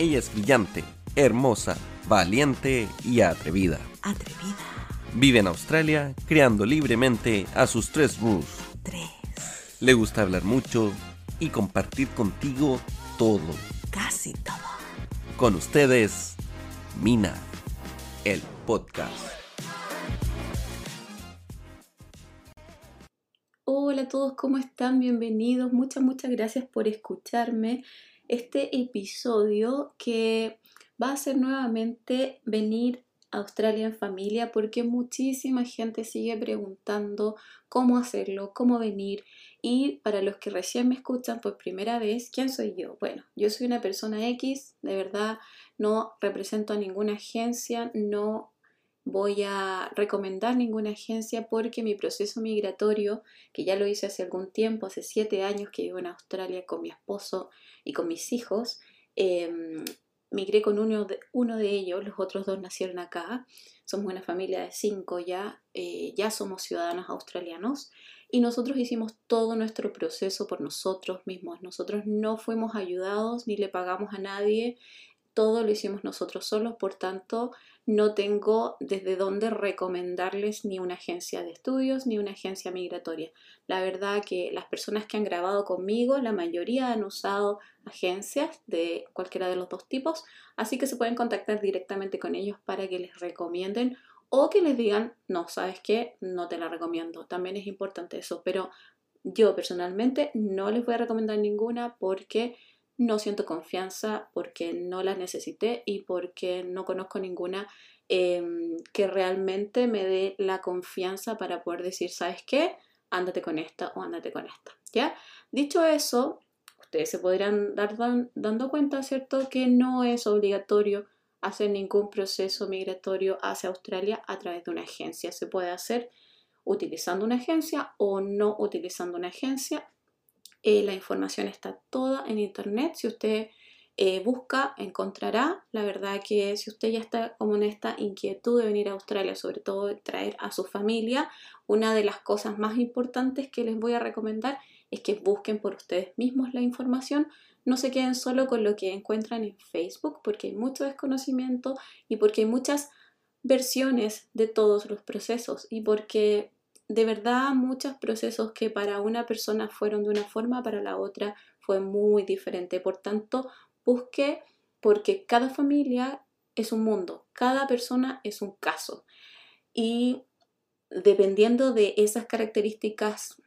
Ella es brillante, hermosa, valiente y atrevida. Atrevida. Vive en Australia, creando libremente a sus tres Rus. Tres. Le gusta hablar mucho y compartir contigo todo. Casi todo. Con ustedes, Mina, el podcast. Hola a todos, ¿cómo están? Bienvenidos. Muchas, muchas gracias por escucharme. Este episodio que va a ser nuevamente venir a Australia en familia porque muchísima gente sigue preguntando cómo hacerlo, cómo venir. Y para los que recién me escuchan por primera vez, ¿quién soy yo? Bueno, yo soy una persona X, de verdad no represento a ninguna agencia, no voy a recomendar ninguna agencia porque mi proceso migratorio, que ya lo hice hace algún tiempo, hace siete años que vivo en Australia con mi esposo y con mis hijos, em, migré con uno de, uno de ellos, los otros dos nacieron acá, somos una familia de cinco ya, eh, ya somos ciudadanos australianos y nosotros hicimos todo nuestro proceso por nosotros mismos, nosotros no fuimos ayudados ni le pagamos a nadie, todo lo hicimos nosotros solos, por tanto no tengo desde dónde recomendarles ni una agencia de estudios ni una agencia migratoria. La verdad que las personas que han grabado conmigo, la mayoría han usado agencias de cualquiera de los dos tipos, así que se pueden contactar directamente con ellos para que les recomienden o que les digan, no, sabes qué, no te la recomiendo. También es importante eso, pero yo personalmente no les voy a recomendar ninguna porque no siento confianza porque no las necesité y porque no conozco ninguna em, que realmente me dé la confianza para poder decir, ¿sabes qué? Ándate con esta o ándate con esta. ¿Ya? Dicho eso, ustedes se podrán dar dando cuenta, ¿cierto? Que no es obligatorio hacer ningún proceso migratorio hacia Australia a través de una agencia. Se puede hacer utilizando una agencia o no utilizando una agencia. Eh, la información está toda en internet. Si usted eh, busca, encontrará. La verdad que si usted ya está como en esta inquietud de venir a Australia, sobre todo de traer a su familia, una de las cosas más importantes que les voy a recomendar es que busquen por ustedes mismos la información. No se queden solo con lo que encuentran en Facebook, porque hay mucho desconocimiento y porque hay muchas versiones de todos los procesos y porque de verdad muchos procesos que para una persona fueron de una forma, para la otra fue muy diferente. Por tanto, busque porque cada familia es un mundo, cada persona es un caso. Y dependiendo de esas características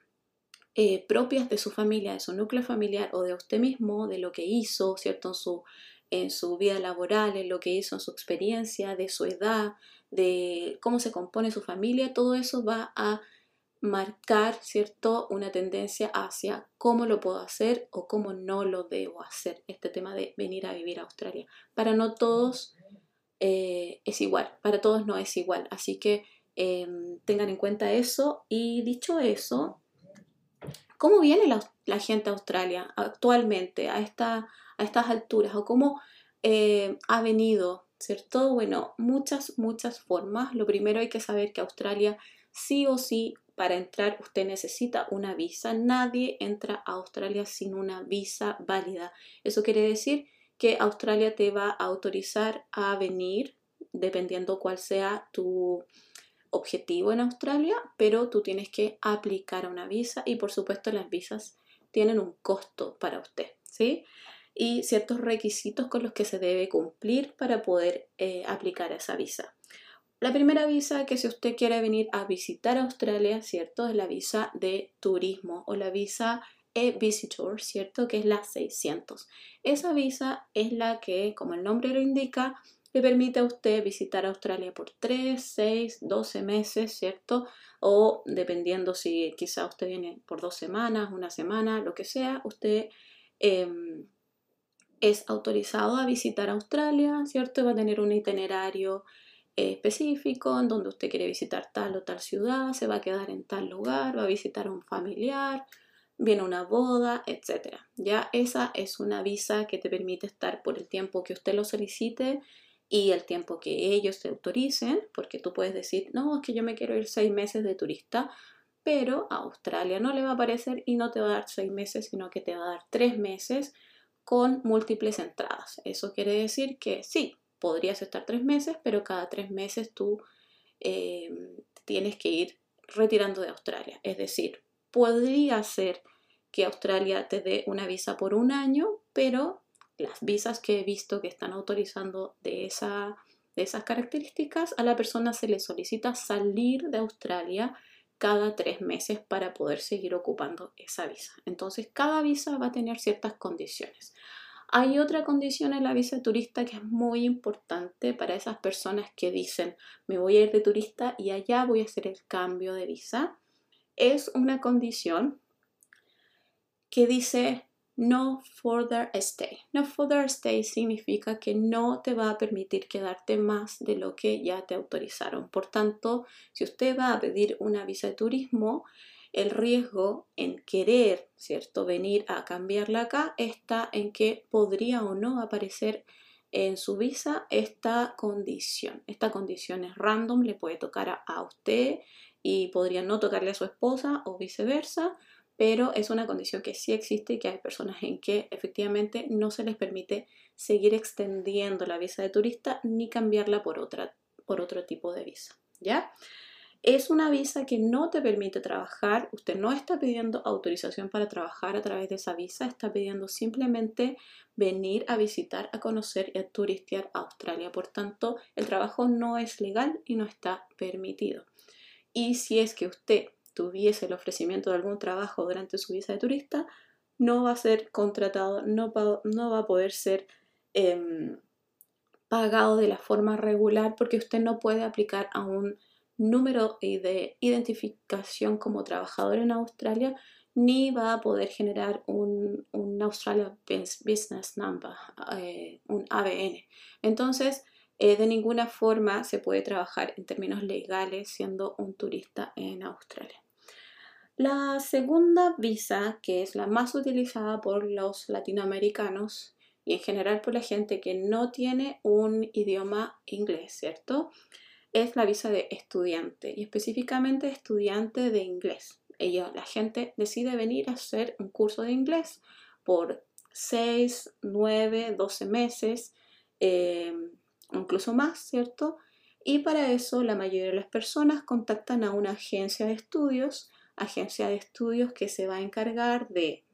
eh, propias de su familia, de su núcleo familiar o de usted mismo, de lo que hizo, ¿cierto? En su, en su vida laboral, en lo que hizo en su experiencia, de su edad, de cómo se compone su familia, todo eso va a marcar, ¿cierto?, una tendencia hacia cómo lo puedo hacer o cómo no lo debo hacer, este tema de venir a vivir a Australia. Para no todos eh, es igual, para todos no es igual, así que em, tengan en cuenta eso y dicho eso, ¿cómo viene la, gente a Australia actualmente a, esta, a estas alturas o cómo eh, ha venido, ¿cierto? Bueno, muchas, muchas formas. Lo primero hay que saber que Australia sí o sí para entrar usted necesita una visa. Nadie entra a Australia sin una visa válida. Eso quiere decir que Australia te va a autorizar a venir dependiendo cuál sea tu objetivo en Australia, pero tú tienes que aplicar una visa y por supuesto las visas tienen un costo para usted, ¿sí? Y ciertos requisitos con los que se debe cumplir para poder eh, aplicar esa visa. La primera visa que si usted quiere venir a visitar Australia, ¿cierto? Es la visa de turismo o la visa e-visitor, ¿cierto? Que es la 600. Esa visa es la que, como el nombre lo indica, le permite a usted visitar Australia por 3, 6, 12 meses, ¿cierto? O dependiendo si quizá usted viene por dos semanas, una semana, lo que sea, usted em, es autorizado a visitar Australia, ¿cierto? Va a tener un itinerario específico en donde usted quiere visitar tal o tal ciudad, se va a quedar en tal lugar, va a visitar a un familiar, viene una boda, etc. Ya esa es una visa que te permite estar por el tiempo que usted lo solicite y el tiempo que ellos te autoricen, porque tú puedes decir, no, es que yo me quiero ir seis meses de turista, pero a Australia no le va a aparecer y no te va a dar seis meses, sino que te va a dar tres meses con múltiples entradas. Eso quiere decir que sí, podrías estar tres meses, pero cada tres meses tú eh, tienes que ir retirando de Australia. Es decir, podría ser que Australia te dé una visa por un año, pero las visas que he visto que están autorizando de, de esas características, a la persona se le solicita salir de Australia cada tres meses para poder seguir ocupando esa visa. Entonces, cada visa va a tener ciertas condiciones. Hay otra condición en la visa turista que es muy importante para esas personas que dicen, me voy a ir de turista y allá voy a hacer el cambio de visa. Es una condición que dice no further stay. No further stay significa que no te va a permitir quedarte más de lo que ya te autorizaron. Por tanto, si usted va a pedir una visa de turismo, el riesgo en querer, ¿cierto?, venir a cambiarla acá está en que podría o no aparecer en su visa esta condición. Esta condición es random, le puede tocar a, a usted y podría no tocarle a su esposa o viceversa pero es una condición que sí existe y que hay personas en que efectivamente no se les permite seguir extendiendo la visa de turista ni cambiarla por, otra, por otro tipo de visa, ¿ya? Es una visa que no te permite trabajar, usted no está pidiendo autorización para trabajar a través de esa visa, está pidiendo simplemente venir a visitar, a conocer y a turistear Australia. Por tanto, el trabajo no es legal y no está permitido. Y si es que usted tuviese el ofrecimiento de algún trabajo durante su visa de turista, no va a ser contratado, no, no va a poder ser em, pagado de la forma regular porque usted no puede aplicar a un número de identificación como trabajador en Australia ni va a poder generar un, un Australia Business Number, eh, un ABN. Entonces, eh, de ninguna forma se puede trabajar en términos legales siendo un turista en Australia. La segunda visa, que es la más utilizada por los latinoamericanos y en general por la gente que no tiene un idioma inglés, ¿cierto? Es la visa de estudiante y específicamente estudiante de inglés. Ella, la gente decide venir a hacer un curso de inglés por 6, 9, 12 meses, eh, incluso más, ¿cierto? Y para eso la mayoría de las personas contactan a una agencia de estudios agencia de estudios que se va a encargar de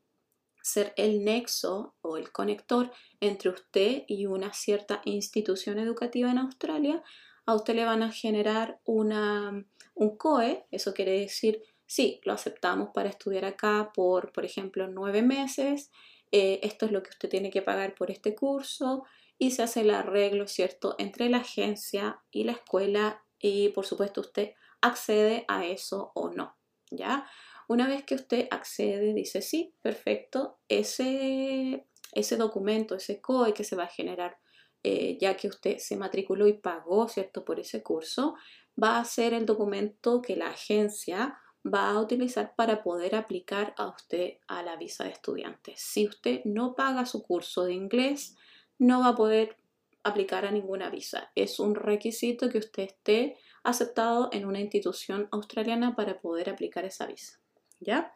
ser el nexo o el conector entre usted y una cierta institución educativa en Australia. A usted le van a generar una, un COE, eso quiere decir, sí, lo aceptamos para estudiar acá por, por ejemplo, nueve meses, eh, esto es lo que usted tiene que pagar por este curso y se hace el arreglo, ¿cierto?, entre la agencia y la escuela y, por supuesto, usted accede a eso o no. ¿Ya? Una vez que usted accede, dice sí, perfecto, ese, ese documento, ese COE que se va a generar, eh, ya que usted se matriculó y pagó, ¿cierto?, por ese curso, va a ser el documento que la agencia va a utilizar para poder aplicar a usted a la visa de estudiante. Si usted no paga su curso de inglés, no va a poder aplicar a ninguna visa. Es un requisito que usted esté aceptado en una institución australiana para poder aplicar esa visa. ¿Ya?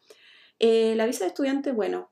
Eh, la visa de estudiante, bueno,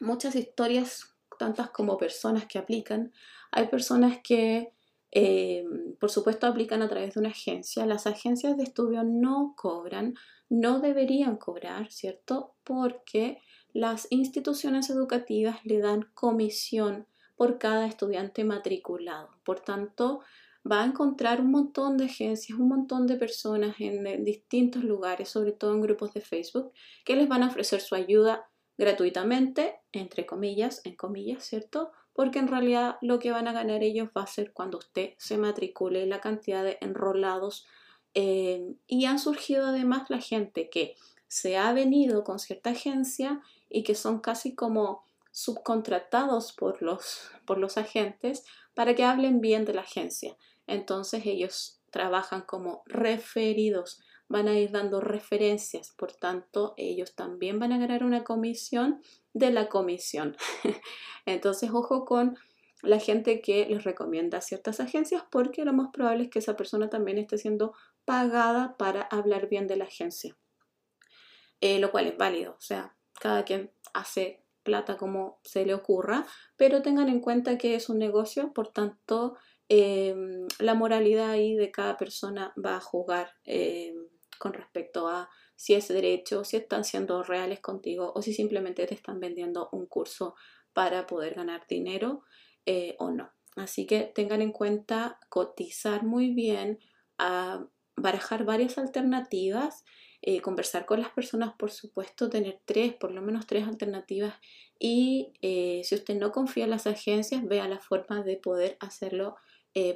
muchas historias, tantas como personas que aplican. Hay personas que, eh, por supuesto, aplican a través de una agencia. Las agencias de estudio no cobran, no deberían cobrar, ¿cierto? Porque las instituciones educativas le dan comisión por cada estudiante matriculado. Por tanto, va a encontrar un montón de agencias, un montón de personas en, distintos lugares, sobre todo en grupos de Facebook, que les van a ofrecer su ayuda gratuitamente, entre comillas, en comillas, ¿cierto? Porque en realidad lo que van a ganar ellos va a ser cuando usted se matricule la cantidad de enrolados. Eh, y han surgido además la gente que se ha venido con cierta agencia y que son casi como subcontratados por los, por los agentes para que hablen bien de la agencia. Entonces ellos trabajan como referidos, van a ir dando referencias, por tanto ellos también van a ganar una comisión de la comisión. Entonces ojo con la gente que les recomienda ciertas agencias porque lo más probable es que esa persona también esté siendo pagada para hablar bien de la agencia, eh, lo cual es válido, o sea, cada quien hace plata como se le ocurra, pero tengan en cuenta que es un negocio, por tanto, em, la moralidad ahí de cada persona va a jugar em, con respecto a si es derecho, si están siendo reales contigo o si simplemente te están vendiendo un curso para poder ganar dinero eh, o no. Así que tengan en cuenta cotizar muy bien, a barajar varias alternativas, eh, conversar con las personas, por supuesto, tener tres, por lo menos tres alternativas y eh, si usted no confía en las agencias, vea la forma de poder hacerlo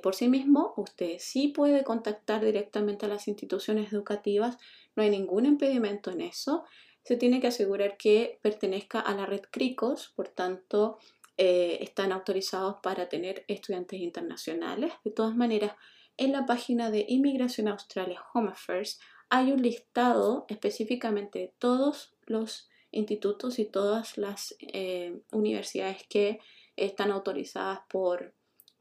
por sí mismo. Usted sí puede contactar directamente a las instituciones educativas, no hay ningún impedimento en eso. Se tiene que asegurar que pertenezca a la red CRICOS, por tanto, eh, están autorizados para tener estudiantes internacionales. De todas maneras, en la página de Inmigración Australia Home Affairs hay un listado específicamente de todos los institutos y todas las eh, universidades que están autorizadas por,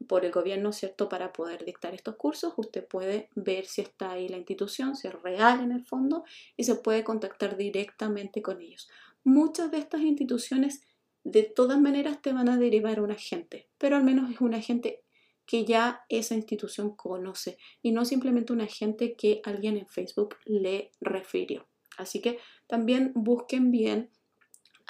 por el gobierno, ¿cierto? Para poder dictar estos cursos, usted puede ver si está ahí la institución, si es real en el fondo, y se puede contactar directamente con ellos. Muchas de estas instituciones de todas maneras te van a derivar un agente, pero al menos es un agente que ya esa institución conoce y no simplemente un agente que alguien en Facebook le refirió. Así que también busquen bien.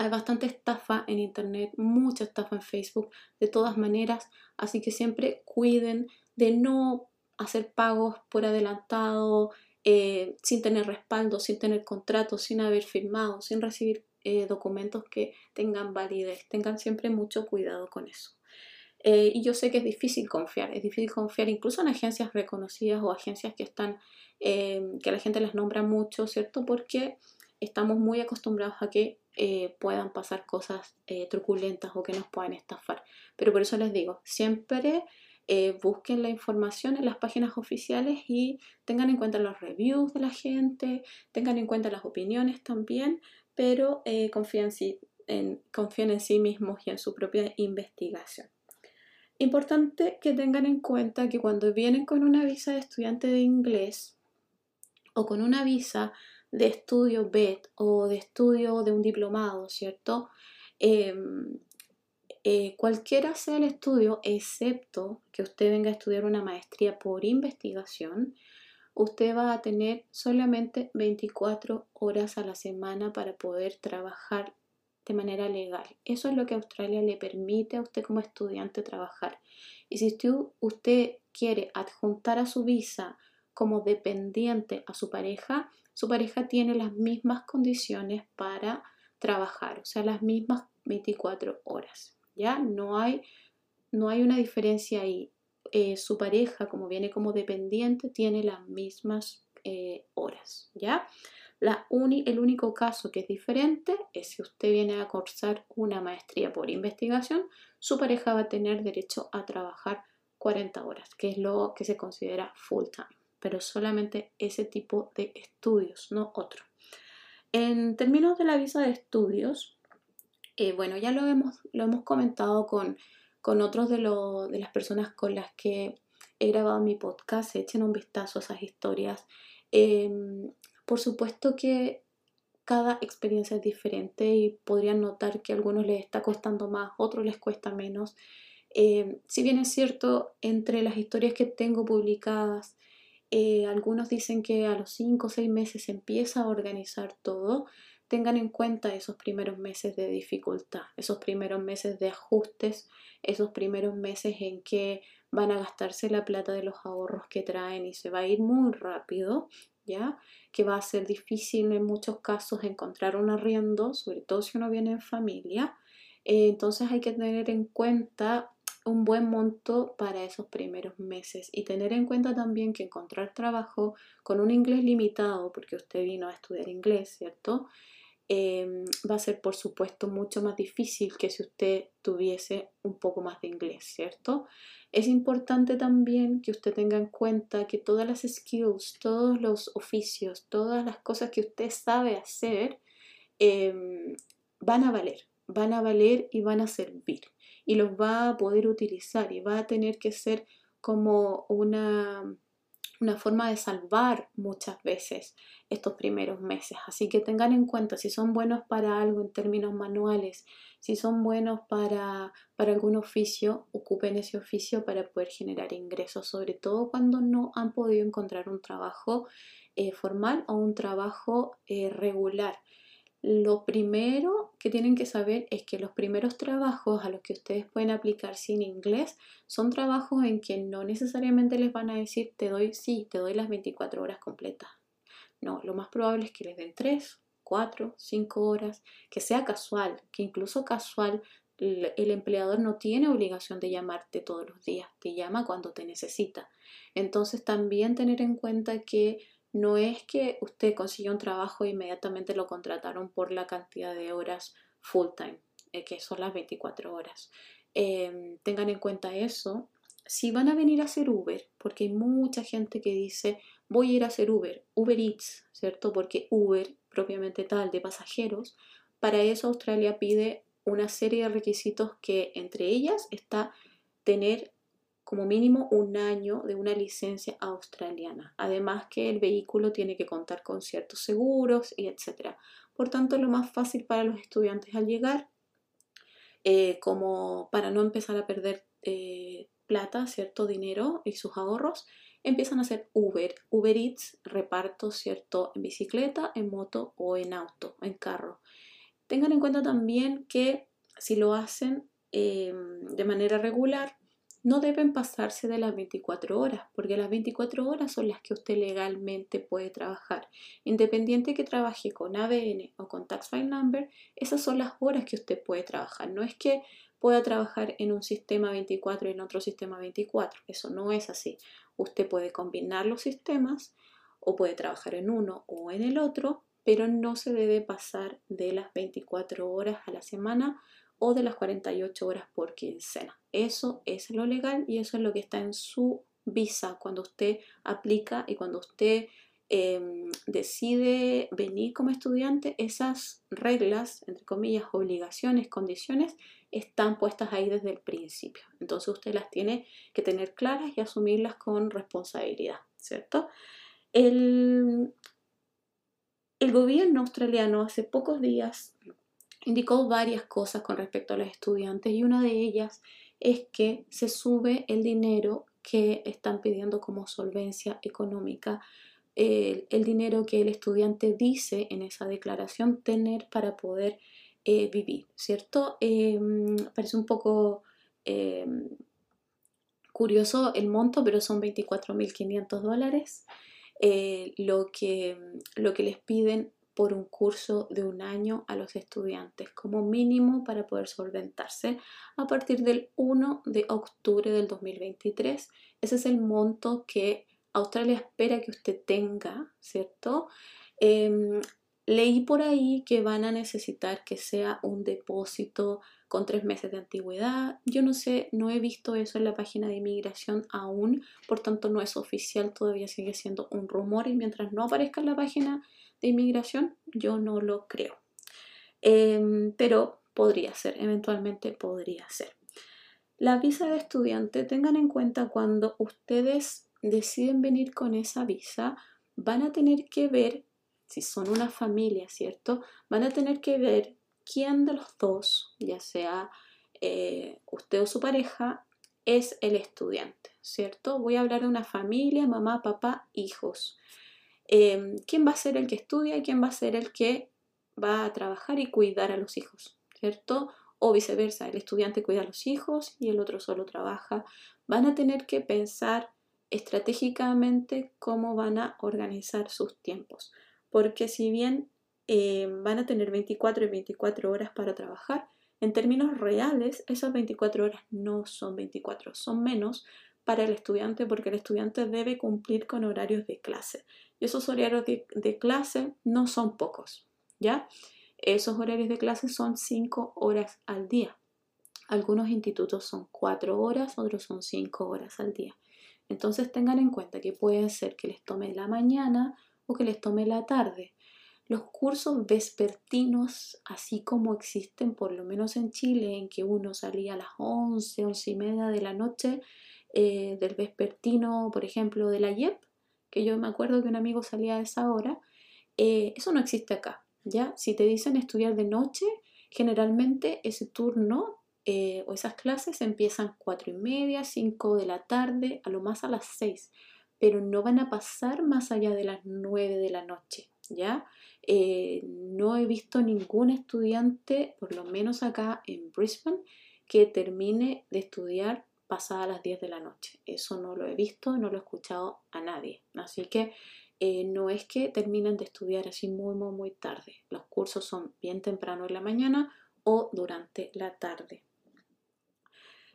Hay bastante estafa en Internet, mucha estafa en Facebook, de todas maneras. Así que siempre cuiden de no hacer pagos por adelantado, eh, sin tener respaldo, sin tener contrato, sin haber firmado, sin recibir eh, documentos que tengan validez. Tengan siempre mucho cuidado con eso. Eh, y yo sé que es difícil confiar, es difícil confiar incluso en agencias reconocidas o agencias que están, que la gente las nombra mucho, ¿cierto? Porque estamos muy acostumbrados a que eh, puedan pasar cosas truculentas o que nos puedan estafar. Pero por eso les digo, siempre busquen la información en las páginas oficiales y tengan en cuenta los reviews de la gente, tengan en cuenta las opiniones también, pero eh, confían, en, confían en sí mismos y en su propia investigación. Importante que tengan en cuenta que cuando vienen con una visa de estudiante de inglés o con una visa de estudio BED o de estudio de un diplomado, ¿cierto? Em, eh, cualquiera sea el estudio, excepto que usted venga a estudiar una maestría por investigación, usted va a tener solamente 24 horas a la semana para poder trabajar de manera legal. Eso es lo que Australia le permite a usted como estudiante trabajar. Y si usted, quiere adjuntar a su visa como dependiente a su pareja, su pareja tiene las mismas condiciones para trabajar, o sea, las mismas 24 horas. ¿Ya? No hay, no hay una diferencia ahí. Eh, su pareja, como viene como dependiente, tiene las mismas eh, horas, ¿ya? La el único caso que es diferente es si usted viene a cursar una maestría por investigación, su pareja va a tener derecho a trabajar 40 horas, que es lo que se considera full time, pero solamente ese tipo de estudios, no otro. En términos de la visa de estudios, eh, bueno, ya lo hemos, lo hemos comentado con con otros de, de las personas con las que he grabado mi podcast, echen un vistazo a esas historias. Em, por supuesto que cada experiencia es diferente y podrían notar que a algunos les está costando más, otros les cuesta menos. Em, si bien es cierto, entre las historias que tengo publicadas, eh, algunos dicen que a los 5 o 6 meses se empieza a organizar todo, tengan en cuenta esos primeros meses de dificultad, esos primeros meses de ajustes, esos primeros meses en que van a gastarse la plata de los ahorros que traen y se va a ir muy rápido, ¿ya? Que va a ser difícil en muchos casos encontrar un arriendo, sobre todo si uno viene en familia. Eh, entonces hay que tener en cuenta un buen monto para esos primeros meses y tener en cuenta también que encontrar trabajo con un inglés limitado, porque usted vino a estudiar inglés, ¿cierto? Em, va a ser por supuesto mucho más difícil que si usted tuviese un poco más de inglés, ¿cierto? Es importante también que usted tenga en cuenta que todas las skills, todos los oficios, todas las cosas que usted sabe hacer em, van a valer, van a valer y van a servir y los va a poder utilizar y va a tener que ser como una una forma de salvar muchas veces estos primeros meses. Así que tengan en cuenta si son buenos para algo en términos manuales, si son buenos para, para algún oficio, ocupen ese oficio para poder generar ingresos, sobre todo cuando no han podido encontrar un trabajo eh, formal o un trabajo eh, regular. Lo primero que tienen que saber es que los primeros trabajos a los que ustedes pueden aplicar sin inglés son trabajos en que no necesariamente les van a decir te doy, sí, te doy las 24 horas completas. No, lo más probable es que les den 3, 4, 5 horas, que sea casual, que incluso casual el empleador no tiene obligación de llamarte todos los días, te llama cuando te necesita. Entonces también tener en cuenta que no es que usted consiguió un trabajo e inmediatamente lo contrataron por la cantidad de horas full time, eh, que son las 24 horas. Em, tengan en cuenta eso. Si van a venir a hacer Uber, porque hay mucha gente que dice, voy a ir a hacer Uber, Uber Eats, ¿cierto? Porque Uber, propiamente tal, de pasajeros, para eso Australia pide una serie de requisitos que entre ellas está tener como mínimo un año de una licencia australiana. Además que el vehículo tiene que contar con ciertos seguros y etc. Por tanto, lo más fácil para los estudiantes al llegar, eh, como para no empezar a perder eh, plata, cierto dinero y sus ahorros, empiezan a hacer Uber, Uber Eats, reparto, cierto, en bicicleta, en moto o en auto, en carro. Tengan en cuenta también que si lo hacen eh, de manera regular, no deben pasarse de las 24 horas, porque las 24 horas son las que usted legalmente puede trabajar. Independiente que trabaje con ABN o con Tax File Number, esas son las horas que usted puede trabajar. No es que pueda trabajar en un sistema 24 y en otro sistema 24. Eso no es así. Usted puede combinar los sistemas o puede trabajar en uno o en el otro, pero no se debe pasar de las 24 horas a la semana o de las 48 horas por quincena. Eso es lo legal y eso es lo que está en su visa cuando usted aplica y cuando usted em, decide venir como estudiante, esas reglas, entre comillas, obligaciones, condiciones, están puestas ahí desde el principio. Entonces usted las tiene que tener claras y asumirlas con responsabilidad, ¿cierto? El, el gobierno australiano hace pocos días indicó varias cosas con respecto a los estudiantes y una de ellas es que se sube el dinero que están pidiendo como solvencia económica, el, dinero que el estudiante dice en esa declaración tener para poder eh, vivir, ¿cierto? Em, parece un poco em, curioso el monto, pero son 24.500 dólares eh, lo, que, lo que les piden por un curso de un año a los estudiantes como mínimo para poder solventarse a partir del 1 de octubre del 2023. Ese es el monto que Australia espera que usted tenga, ¿cierto? Em, leí por ahí que van a necesitar que sea un depósito con tres meses de antigüedad. Yo no sé, no he visto eso en la página de inmigración aún, por tanto no es oficial, todavía sigue siendo un rumor y mientras no aparezca en la página de inmigración, yo no lo creo. Em, pero podría ser, eventualmente podría ser. La visa de estudiante, tengan en cuenta cuando ustedes deciden venir con esa visa, van a tener que ver, si son una familia, ¿cierto? Van a tener que ver quién de los dos, ya sea eh, usted o su pareja, es el estudiante, ¿cierto? Voy a hablar de una familia, mamá, papá, hijos. Em, quién va a ser el que estudia y quién va a ser el que va a trabajar y cuidar a los hijos, ¿cierto? O viceversa, el estudiante cuida a los hijos y el otro solo trabaja. Van a tener que pensar estratégicamente cómo van a organizar sus tiempos, porque si bien em, van a tener 24 y 24 horas para trabajar, en términos reales, esas 24 horas no son 24, son menos para el estudiante porque el estudiante debe cumplir con horarios de clase. Y esos horarios de, clase no son pocos, ¿ya? Esos horarios de clase son 5 horas al día. Algunos institutos son 4 horas, otros son 5 horas al día. Entonces tengan en cuenta que puede ser que les tome la mañana o que les tome la tarde. Los cursos vespertinos, así como existen por lo menos en Chile, en que uno salía a las 11, 11 y media de la noche eh, del vespertino, por ejemplo, de la IEP, que yo me acuerdo que un amigo salía a esa hora, eh, eso no existe acá, ¿ya? Si te dicen estudiar de noche, generalmente ese turno eh, o esas clases empiezan cuatro y media, 5 de la tarde, a lo más a las 6, pero no van a pasar más allá de las 9 de la noche, ¿ya? Eh, no he visto ningún estudiante, por lo menos acá en Brisbane, que termine de estudiar pasada las 10 de la noche. Eso no lo he visto, no lo he escuchado a nadie. Así que eh, no es que terminen de estudiar así muy, muy, muy tarde. Los cursos son bien temprano en la mañana o durante la tarde.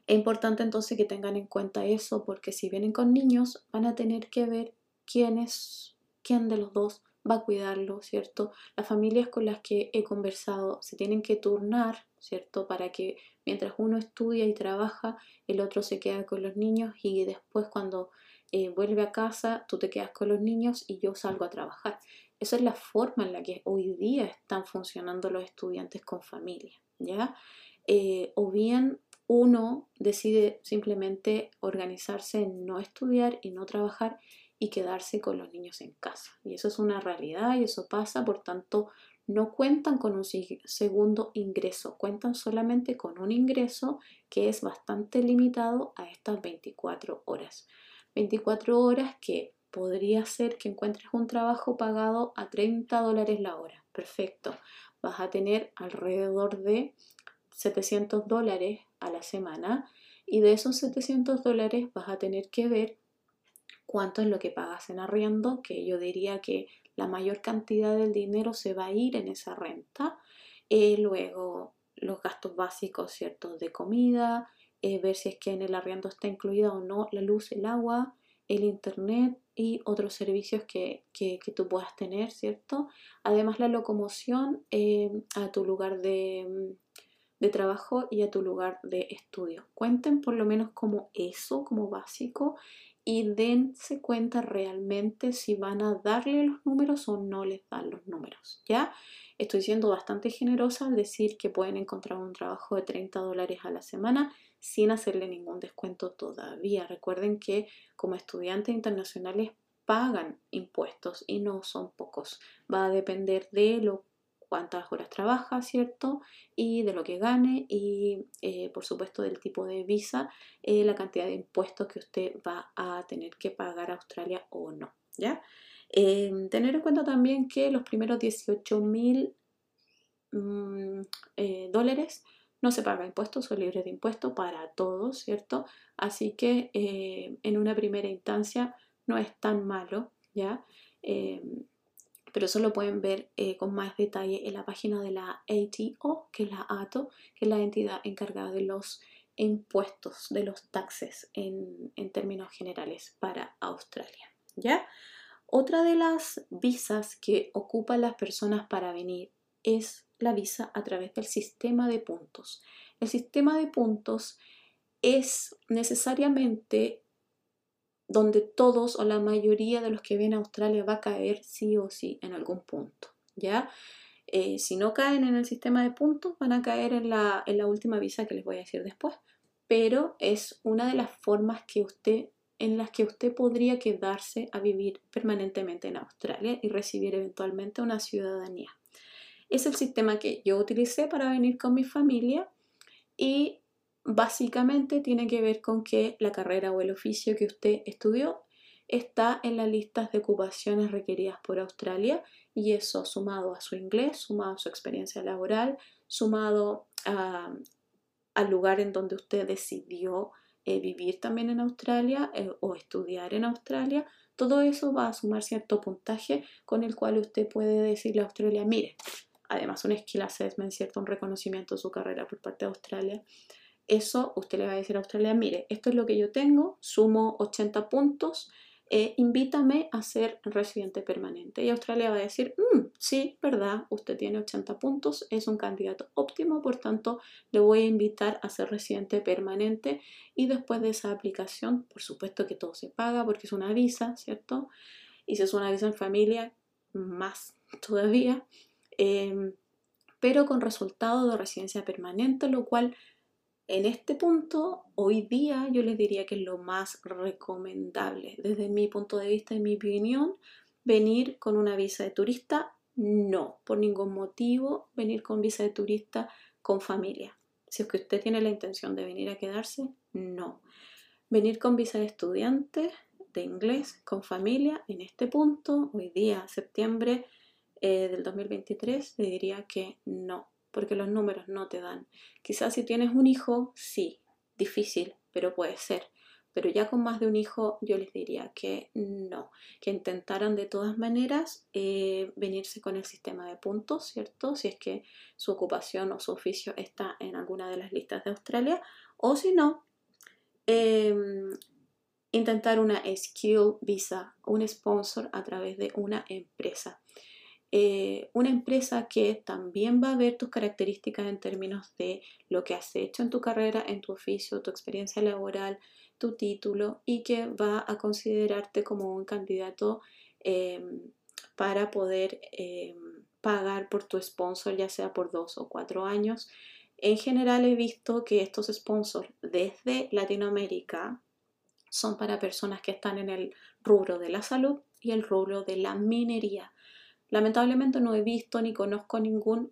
Es importante entonces que tengan en cuenta eso porque si vienen con niños van a tener que ver quién es, quién de los dos va a cuidarlo, ¿cierto? Las familias con las que he conversado se tienen que turnar, ¿cierto? Para que mientras uno estudia y trabaja, el otro se queda con los niños y después cuando eh, vuelve a casa, tú te quedas con los niños y yo salgo a trabajar. Esa es la forma en la que hoy día están funcionando los estudiantes con familia, ¿ya? Eh, o bien uno decide simplemente organizarse en no estudiar y no trabajar y quedarse con los niños en casa. Y eso es una realidad y eso pasa, por tanto, no cuentan con un segundo ingreso, cuentan solamente con un ingreso que es bastante limitado a estas 24 horas. 24 horas que podría ser que encuentres un trabajo pagado a 30 dólares la hora. Perfecto. Vas a tener alrededor de 700 dólares a la semana y de esos 700 dólares vas a tener que ver cuánto es lo que pagas en arriendo, que yo diría que la mayor cantidad del dinero se va a ir en esa renta. Eh, luego los gastos básicos, ¿cierto? De comida, eh, ver si es que en el arriendo está incluida o no la luz, el agua, el internet y otros servicios que, que, tú puedas tener, ¿cierto? Además la locomoción eh, a tu lugar de, de trabajo y a tu lugar de estudio. Cuenten por lo menos como eso, como básico, y dense cuenta realmente si van a darle los números o no les dan los números, ¿ya? Estoy siendo bastante generosa al decir que pueden encontrar un trabajo de 30 dólares a la semana sin hacerle ningún descuento todavía. Recuerden que como estudiantes internacionales pagan impuestos y no son pocos. Va a depender de lo cuántas horas trabaja, ¿cierto? Y de lo que gane y eh, por supuesto del tipo de visa, eh, la cantidad de impuestos que usted va a tener que pagar a Australia o no, ¿ya? Em, tener en cuenta también que los primeros 18 mil mm, eh, dólares no se paga impuestos, son libres de impuestos para todos, ¿cierto? Así que en una primera instancia no es tan malo, ¿ya? Pero eso lo pueden ver eh, con más detalle en la página de la ATO, que es la ATO, que es la entidad encargada de los impuestos, de los taxes en, en términos generales para Australia. ¿Ya? Otra de las visas que ocupan las personas para venir es la visa a través del sistema de puntos. El sistema de puntos es necesariamente donde todos o la mayoría de los que ven a Australia va a caer sí o sí en algún punto, ¿ya? Eh, si no caen en el sistema de puntos, van a caer en la, en la última visa que les voy a decir después. Pero es una de las formas que usted, en las que usted podría quedarse a vivir permanentemente en Australia y recibir eventualmente una ciudadanía. Es el sistema que yo utilicé para venir con mi familia y básicamente tiene que ver con que la carrera o el oficio que usted estudió está en las listas de ocupaciones requeridas por Australia y eso sumado a su inglés, sumado a su experiencia laboral, sumado al lugar en donde usted decidió eh, vivir también en Australia eh, o estudiar en Australia, todo eso va a sumar cierto puntaje con el cual usted puede decirle a Australia, mire, además un skill assessment, cierto, un reconocimiento de su carrera por parte de Australia, eso usted le va a decir a Australia, mire, esto es lo que yo tengo, sumo 80 puntos, eh, invítame a ser residente permanente. Y Australia va a decir, mm, sí, verdad, usted tiene 80 puntos, es un candidato óptimo, por tanto, le voy a invitar a ser residente permanente. Y después de esa aplicación, por supuesto que todo se paga porque es una visa, ¿cierto? Y si es una visa en familia, más todavía. Em, pero con resultado de residencia permanente, lo cual en este punto, hoy día yo les diría que es lo más recomendable. Desde mi punto de vista y mi opinión, venir con una visa de turista, no, por ningún motivo venir con visa de turista con familia. Si es que usted tiene la intención de venir a quedarse, no. Venir con visa de estudiante de inglés con familia en este punto, hoy día, septiembre eh, del 2023, le diría que no, porque los números no te dan. Quizás si tienes un hijo, sí, difícil, pero puede ser. Pero ya con más de un hijo, yo les diría que no, que intentaran de todas maneras eh, venirse con el sistema de puntos, ¿cierto? Si es que su ocupación o su oficio está en alguna de las listas de Australia, o si no, em, intentar una skill visa, un sponsor a través de una empresa. Eh, una empresa que también va a ver tus características en términos de lo que has hecho en tu carrera, en tu oficio, tu experiencia laboral, tu título y que va a considerarte como un candidato em, para poder em, pagar por tu sponsor, ya sea por dos o cuatro años. En general he visto que estos sponsors desde Latinoamérica son para personas que están en el rubro de la salud y el rubro de la minería. Lamentablemente no he visto ni conozco ningún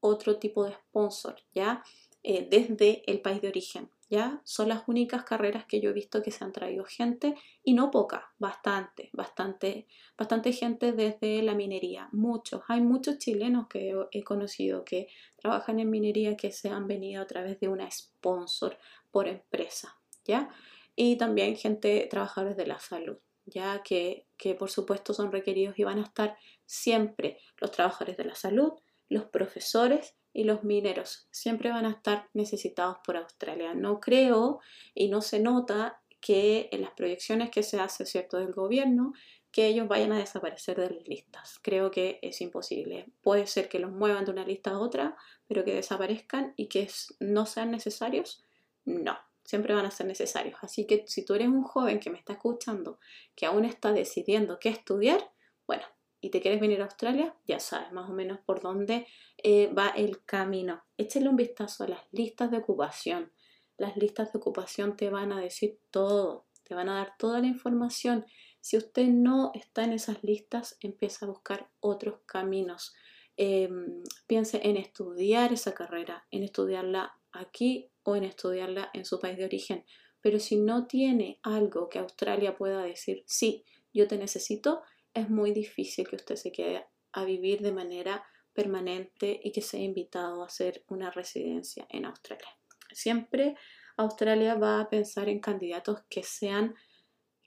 otro tipo de sponsor, ¿ya? Eh, desde el país de origen, ¿ya? Son las únicas carreras que yo he visto que se han traído gente y no poca, bastante, bastante, bastante gente desde la minería, muchos. Hay muchos chilenos que he conocido que trabajan en minería que se han venido a través de una sponsor por empresa, ¿ya? y también gente, trabajadores de la salud, ya que, que por supuesto son requeridos y van a estar siempre los trabajadores de la salud, los profesores y los mineros. Siempre van a estar necesitados por Australia. No creo y no se nota que en las proyecciones que se hace, ¿cierto?, del gobierno, que ellos vayan a desaparecer de las listas. Creo que es imposible. Puede ser que los muevan de una lista a otra, pero que desaparezcan y que no sean necesarios, no siempre van a ser necesarios. Así que si tú eres un joven que me está escuchando, que aún está decidiendo qué estudiar, bueno, y te quieres venir a Australia, ya sabes más o menos por dónde eh, va el camino. Échale un vistazo a las listas de ocupación. Las listas de ocupación te van a decir todo, te van a dar toda la información. Si usted no está en esas listas, empieza a buscar otros caminos. Em, piense en estudiar esa carrera, en estudiarla aquí o en estudiarla en su país de origen. Pero si no tiene algo que Australia pueda decir, sí, yo te necesito, es muy difícil que usted se quede a vivir de manera permanente y que sea invitado a hacer una residencia en Australia. Siempre Australia va a pensar en candidatos que sean,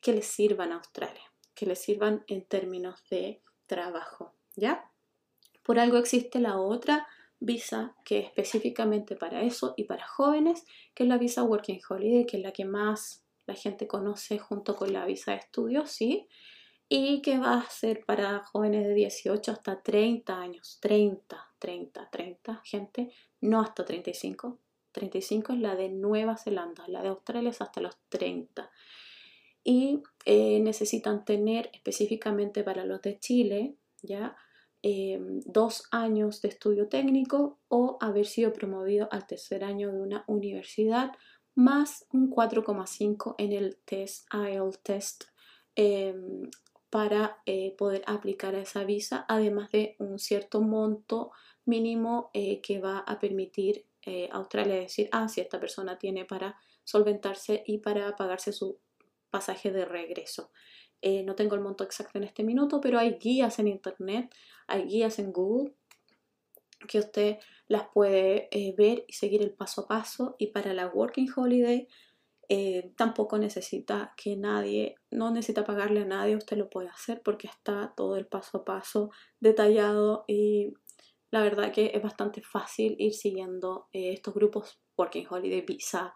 que le sirvan a Australia, que le sirvan en términos de trabajo, ¿ya? Por algo existe la otra visa que es específicamente para eso y para jóvenes, que es la visa Working Holiday, que es la que más la gente conoce junto con la visa de estudios, ¿sí? Y que va a ser para jóvenes de 18 hasta 30 años, 30, 30, 30, gente, no hasta 35. 35 es la de Nueva Zelanda, la de Australia es hasta los 30. Y eh, necesitan tener específicamente para los de Chile, ya Em, dos años de estudio técnico o haber sido promovido al tercer año de una universidad más un 4,5 en el test IELTS test em, para eh, poder aplicar a esa visa, además de un cierto monto mínimo eh, que va a permitir eh, Australia decir, ah, si esta persona tiene para solventarse y para pagarse su pasaje de regreso. Eh, no tengo el monto exacto en este minuto, pero hay guías en internet, hay guías en Google que usted las puede eh, ver y seguir el paso a paso. Y para la Working Holiday eh, tampoco necesita que nadie, no necesita pagarle a nadie, usted lo puede hacer porque está todo el paso a paso detallado. Y la verdad que es bastante fácil ir siguiendo estos grupos Working Holiday, Visa,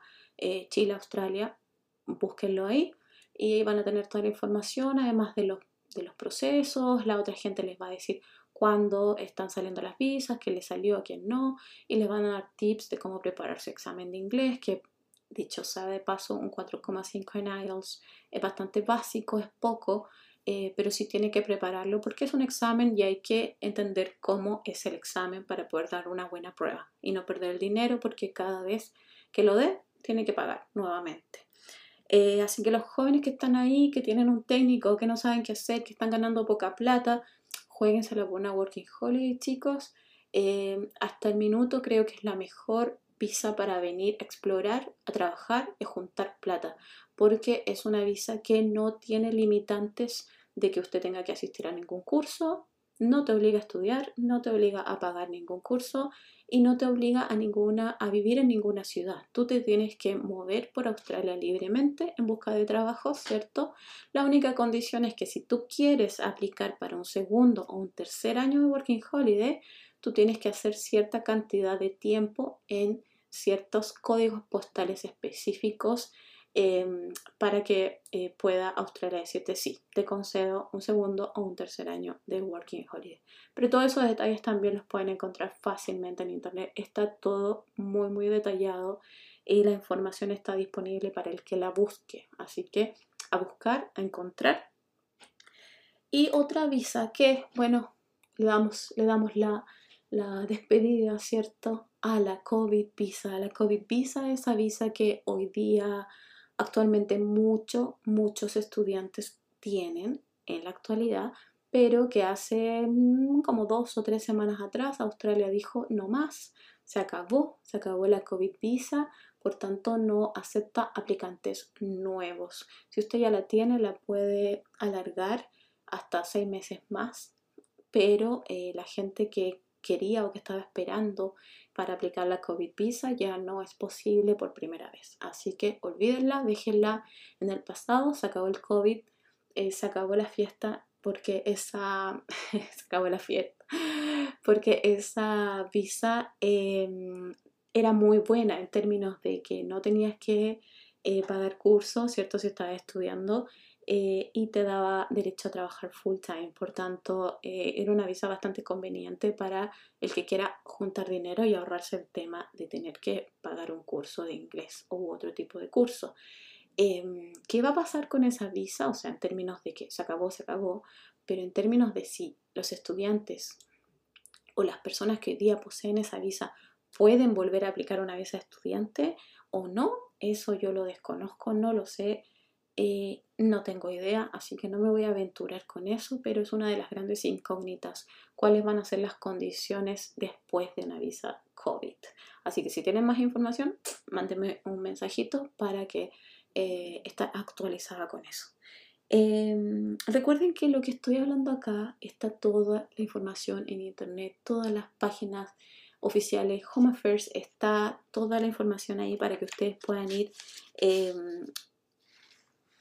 Chile, Australia, búsquenlo ahí y van a tener toda la información, además de los, de los procesos, la otra gente les va a decir cuándo están saliendo las visas, qué les salió, a quién no, y les van a dar tips de cómo preparar su examen de inglés, que dicho sea de paso, un 4,5 en IELTS es bastante básico, es poco, eh, pero sí tiene que prepararlo porque es un examen y hay que entender cómo es el examen para poder dar una buena prueba y no perder el dinero porque cada vez que lo dé, tiene que pagar nuevamente. Eh, así que los jóvenes que están ahí, que tienen un técnico, que no saben qué hacer, que están ganando poca plata, jueguense la buena Working Holiday, chicos. Eh, hasta el minuto creo que es la mejor visa para venir a explorar, a trabajar y juntar plata, porque es una visa que no tiene limitantes de que usted tenga que asistir a ningún curso, no te obliga a estudiar, no te obliga a pagar ningún curso y no te obliga a ninguna a vivir en ninguna ciudad. Tú te tienes que mover por Australia libremente en busca de trabajo, ¿cierto? La única condición es que si tú quieres aplicar para un segundo o un tercer año de Working Holiday, tú tienes que hacer cierta cantidad de tiempo en ciertos códigos postales específicos Em, para que eh, pueda Australia decirte sí, te concedo un segundo o un tercer año de Working Holiday. Pero todos esos detalles también los pueden encontrar fácilmente en internet. Está todo muy muy detallado y la información está disponible para el que la busque. Así que a buscar, a encontrar. Y otra visa que, bueno, le damos, le damos la, la despedida, ¿cierto? A la COVID visa. La COVID visa, esa visa que hoy día actualmente muchos, estudiantes tienen en la actualidad, pero que hace mm, como dos o tres semanas atrás Australia dijo no más, se acabó, se acabó la COVID visa, por tanto no acepta aplicantes nuevos. Si usted ya la tiene, la puede alargar hasta seis meses más, pero eh, la gente que quería o que estaba esperando para aplicar la COVID visa ya no es posible por primera vez. Así que olvídenla, déjenla en el pasado, se acabó el COVID, eh, se acabó la fiesta porque esa, se acabó la fiesta, porque esa visa em, era muy buena en términos de que no tenías que eh, pagar cursos, ¿cierto? Si estabas estudiando eh, y te daba derecho a trabajar full time. Por tanto, eh, era una visa bastante conveniente para el que quiera juntar dinero y ahorrarse el tema de tener que pagar un curso de inglés u otro tipo de curso. Em, ¿Qué va a pasar con esa visa? O sea, en términos de que se acabó, se acabó, pero en términos de si los estudiantes o las personas que hoy día poseen esa visa pueden volver a aplicar una visa de estudiante o no, eso yo lo desconozco, no lo sé eh, no tengo idea, así que no me voy a aventurar con eso, pero es una de las grandes incógnitas. ¿Cuáles van a ser las condiciones después de una visa COVID? Así que si tienen más información, mándenme un mensajito para que eh, esté actualizada con eso. Em, recuerden que lo que estoy hablando acá está toda la información en internet, todas las páginas oficiales, Home Affairs, está toda la información ahí para que ustedes puedan ir em,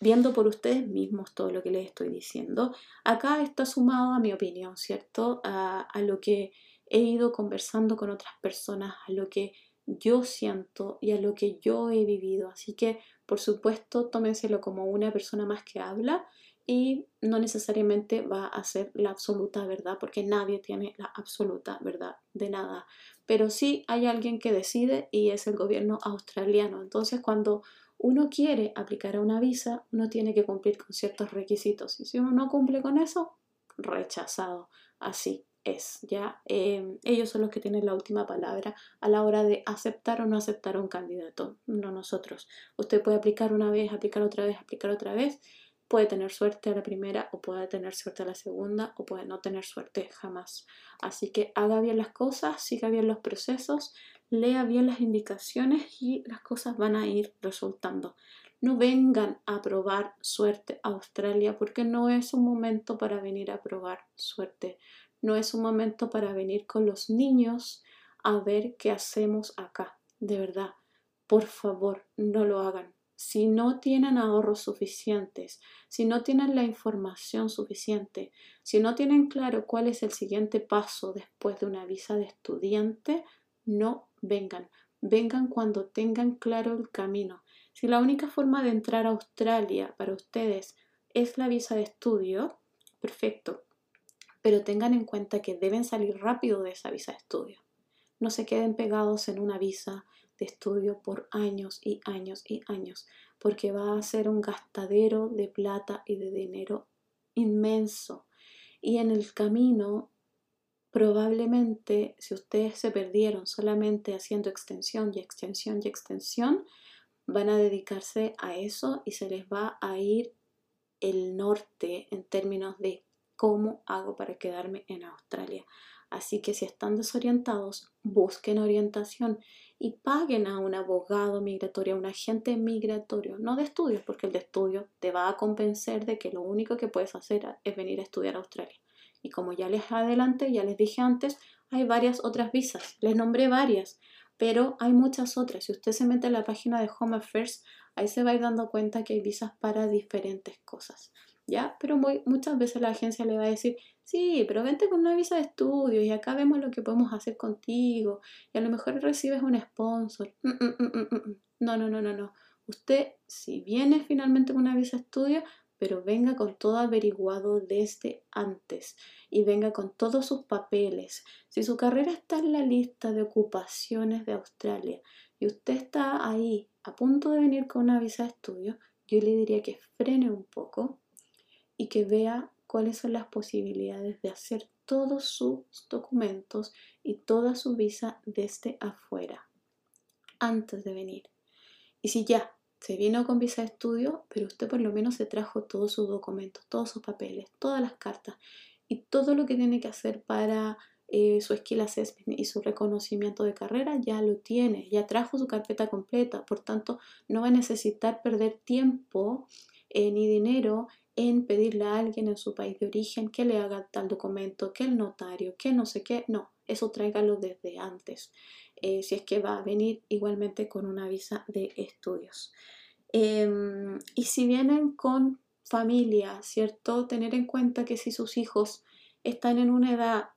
viendo por ustedes mismos todo lo que les estoy diciendo. Acá está sumado a mi opinión, ¿cierto? A, lo que he ido conversando con otras personas, a lo que yo siento y a lo que yo he vivido. Así que, por supuesto, tómenselo como una persona más que habla y no necesariamente va a ser la absoluta verdad, porque nadie tiene la absoluta verdad de nada. Pero sí hay alguien que decide y es el gobierno australiano. Entonces, cuando uno quiere aplicar a una visa, uno tiene que cumplir con ciertos requisitos. Y si uno no cumple con eso, rechazado. Así es, ¿ya? Em, ellos son los que tienen la última palabra a la hora de aceptar o no aceptar a un candidato, no nosotros. Usted puede aplicar una vez, aplicar otra vez, aplicar otra vez. Puede tener suerte a la primera o puede tener suerte a la segunda o puede no tener suerte jamás. Así que haga bien las cosas, siga bien los procesos, lea bien las indicaciones y las cosas van a ir resultando. No vengan a probar suerte a Australia porque no es un momento para venir a probar suerte. No es un momento para venir con los niños a ver qué hacemos acá. De verdad, por favor, no lo hagan. Si no tienen ahorros suficientes, si no tienen la información suficiente, si no tienen claro cuál es el siguiente paso después de una visa de estudiante, no vengan, vengan cuando tengan claro el camino. Si la única forma de entrar a Australia para ustedes es la visa de estudio, perfecto, pero tengan en cuenta que deben salir rápido de esa visa de estudio. No se queden pegados en una visa de estudio por años y años y años, porque va a ser un gastadero de plata y de dinero inmenso. Y en el camino probablemente si ustedes se perdieron solamente haciendo extensión y extensión y extensión, van a dedicarse a eso y se les va a ir el norte en términos de cómo hago para quedarme en Australia. Así que si están desorientados, busquen orientación y paguen a un abogado migratorio, a un agente migratorio, no de estudios, porque el de estudios te va a convencer de que lo único que puedes hacer es venir a estudiar a Australia. Y como ya les adelanté, ya les dije antes, hay varias otras visas. Les nombré varias, pero hay muchas otras. Si usted se mete en la página de Home Affairs, ahí se va a ir dando cuenta que hay visas para diferentes cosas. ¿Ya? Pero muchas veces la agencia le va a decir, sí, pero vente con una visa de estudio y acá vemos lo que podemos hacer contigo y a lo mejor recibes un sponsor. Mm, mm, mm, no, no, no, no, no. Usted, si viene finalmente con una visa de estudio, pero venga con todo averiguado desde antes y venga con todos sus papeles. Si su carrera está en la lista de ocupaciones de Australia y usted está ahí a punto de venir con una visa de estudio, yo le diría que frene un poco y que vea cuáles son las posibilidades de hacer todos sus documentos y toda su visa desde afuera antes de venir. Y si ya se vino con visa de estudio, pero usted por lo menos se trajo todos sus documentos, todos sus papeles, todas las cartas y todo lo que tiene que hacer para eh, su skill assessment y su reconocimiento de carrera, ya lo tiene, ya trajo su carpeta completa, por tanto no va a necesitar perder tiempo eh, ni dinero en pedirle a alguien en su país de origen que le haga tal documento, que el notario, que no sé qué, no, eso tráigalo desde antes. Eh, si es que va a venir igualmente con una visa de estudios. Em, y si vienen con familia, ¿cierto? Tener en cuenta que si sus hijos están en una edad,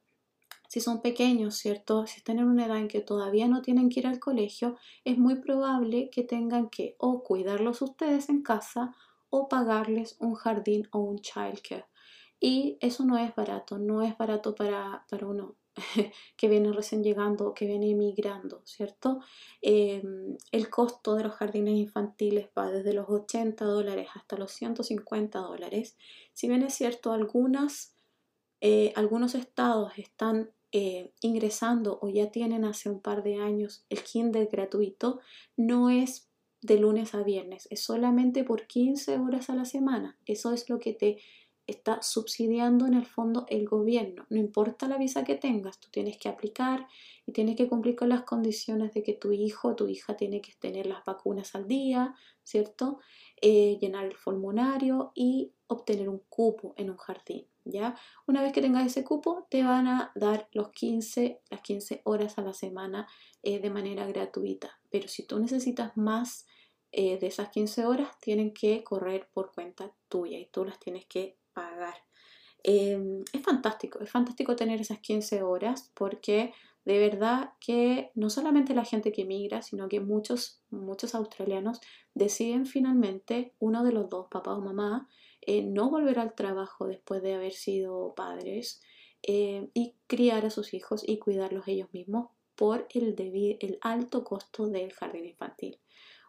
si son pequeños, ¿cierto? Si están en una edad en que todavía no tienen que ir al colegio, es muy probable que tengan que o cuidarlos ustedes en casa o pagarles un jardín o un childcare. Y eso no es barato, no es barato para, para uno que viene recién llegando, que viene emigrando, ¿cierto? Em, el costo de los jardines infantiles va desde los 80 dólares hasta los 150 dólares. Si bien es cierto, algunas, eh, algunos estados están eh, ingresando o ya tienen hace un par de años el kinder gratuito, no es de lunes a viernes, es solamente por 15 horas a la semana. Eso es lo que te está subsidiando en el fondo el gobierno. No importa la visa que tengas, tú tienes que aplicar y tienes que cumplir con las condiciones de que tu hijo o tu hija tiene que tener las vacunas al día, ¿cierto? Eh, llenar el formulario y obtener un cupo en un jardín, ¿ya? Una vez que tengas ese cupo, te van a dar los 15, las 15 horas a la semana eh, de manera gratuita. Pero si tú necesitas más eh, de esas 15 horas, tienen que correr por cuenta tuya y tú las tienes que pagar. Em, es fantástico, es fantástico tener esas 15 horas porque de verdad que no solamente la gente que emigra, sino que muchos, muchos australianos deciden finalmente, uno de los dos, papá o mamá, eh, no volver al trabajo después de haber sido padres eh, y criar a sus hijos y cuidarlos ellos mismos por el, el alto costo del jardín infantil.